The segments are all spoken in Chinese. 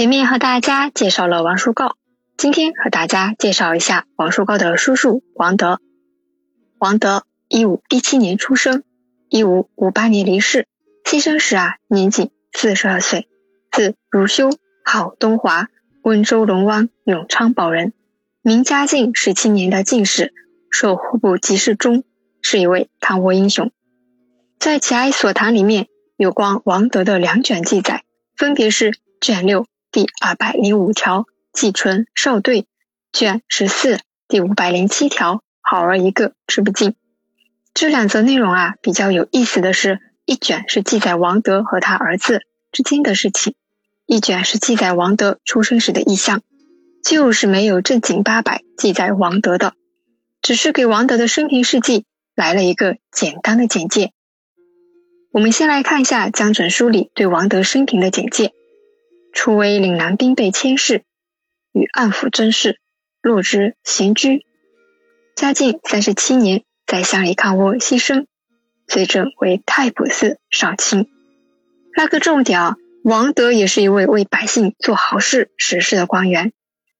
前面和大家介绍了王叔告，今天和大家介绍一下王叔告的叔叔王德。王德一五一七年出生，一五五八年离世。牺牲时啊，年仅四十二岁。字如修，号东华，温州龙湾永昌堡人，明嘉靖十七年的进士，授户部给事中，是一位抗倭英雄。在《齐哀所谈》里面有关王德的两卷记载，分别是卷六。第二百零五条，季春少对，卷十四第五百零七条，好儿一个，吃不尽。这两则内容啊，比较有意思的是，一卷是记载王德和他儿子之间的事情，一卷是记载王德出生时的意象，就是没有正经八百记载王德的，只是给王德的生平事迹来了一个简单的简介。我们先来看一下江准书里对王德生平的简介。初为岭南兵备佥事，与暗府争事，落之闲居。嘉靖三十七年，在乡里抗倭牺牲，随着为太仆寺少卿。那个重点啊，王德也是一位为百姓做好事、实事的官员，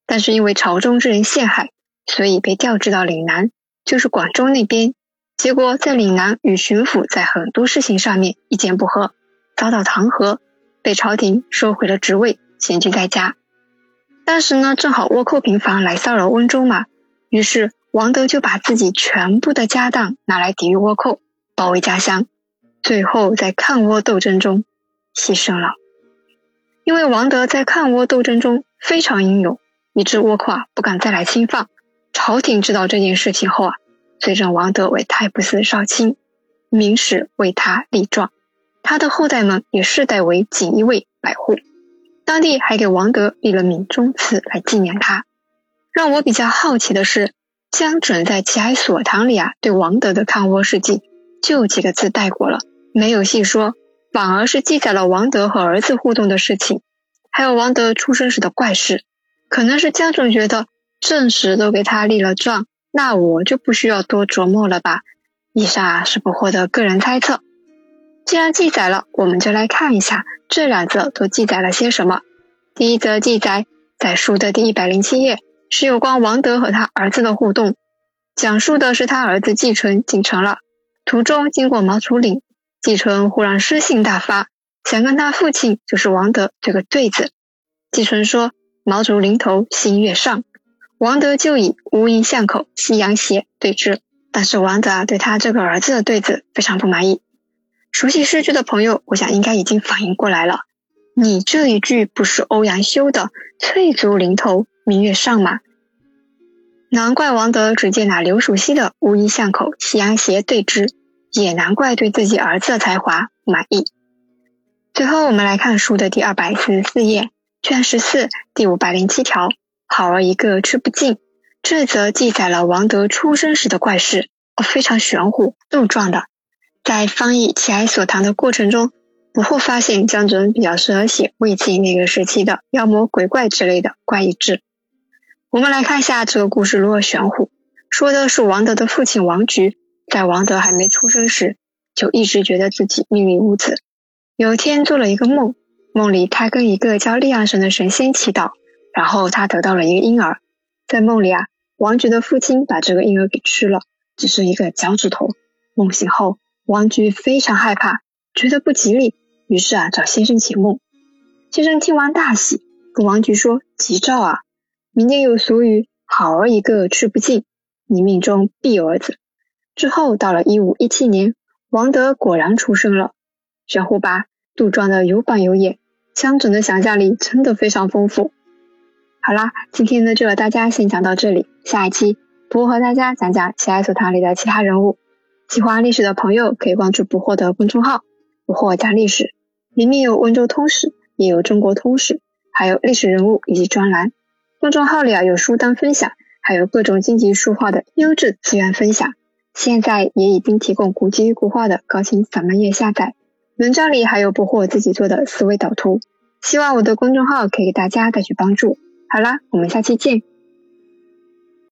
但是因为朝中之人陷害，所以被调至到岭南，就是广州那边。结果在岭南与巡抚在很多事情上面意见不合，遭到弹劾。被朝廷收回了职位，闲居在家。当时呢，正好倭寇频繁来骚扰温州嘛，于是王德就把自己全部的家当拿来抵御倭寇，保卫家乡。最后在抗倭斗争中牺牲了。因为王德在抗倭斗争中非常英勇，以致倭寇啊不敢再来侵犯。朝廷知道这件事情后啊，追认王德为太仆寺少卿，明史为他立状。他的后代们也世代为锦衣卫百户，当地还给王德立了闽中祠来纪念他。让我比较好奇的是，江准在《齐海所堂》里啊，对王德的抗倭事迹就几个字带过了，没有细说，反而是记载了王德和儿子互动的事情，还有王德出生时的怪事。可能是江准觉得正史都给他立了状，那我就不需要多琢磨了吧？以上是不获得个人猜测。既然记载了，我们就来看一下这两则都记载了些什么。第一则记载在书的第一百零七页，是有关王德和他儿子的互动，讲述的是他儿子季春进城了，途中经过毛竹岭，季春忽然诗兴大发，想跟他父亲就是王德这个对子。季春说：“毛竹林头新月上。”王德就以乌衣巷口夕阳斜对之，但是王德对他这个儿子的对子非常不满意。熟悉诗句的朋友，我想应该已经反应过来了。你这一句不是欧阳修的“翠竹林头明月上”吗？难怪王德只接纳刘禹锡的“乌衣巷口夕阳斜”对之，也难怪对自己儿子的才华不满意。最后，我们来看书的第二百四十四页，卷十四第五百零七条：“好儿一个吃不尽。”这则记载了王德出生时的怪事，非常玄乎、杜撰的。在翻译《齐哀所谈》的过程中，不会发现江准比较适合写魏晋那个时期的妖魔鬼怪之类的怪异志。我们来看一下这个故事如何玄乎。说的是王德的父亲王菊，在王德还没出生时，就一直觉得自己命运无子。有一天做了一个梦，梦里他跟一个叫利安神的神仙祈祷，然后他得到了一个婴儿。在梦里啊，王菊的父亲把这个婴儿给吃了，只是一个脚趾头。梦醒后。王菊非常害怕，觉得不吉利，于是啊找先生解梦。先生听完大喜，跟王菊说：“吉兆啊，民间有俗语‘好儿一个吃不尽’，你命中必有儿子。”之后到了一五一七年，王德果然出生了。玄乎吧，杜撰的有板有眼，江准的想象力真的非常丰富。好啦，今天呢就和大家先讲到这里，下一期不和大家讲讲《奇爱所堂》里的其他人物。喜欢历史的朋友可以关注“不惑”的公众号“不惑讲历史”，里面有温州通史，也有中国通史，还有历史人物以及专栏。公众号里啊有书单分享，还有各种经济书画的优质资源分享。现在也已经提供古籍古画的高清扫描页下载。文章里还有不惑自己做的思维导图。希望我的公众号可以给大家带去帮助。好啦，我们下期见。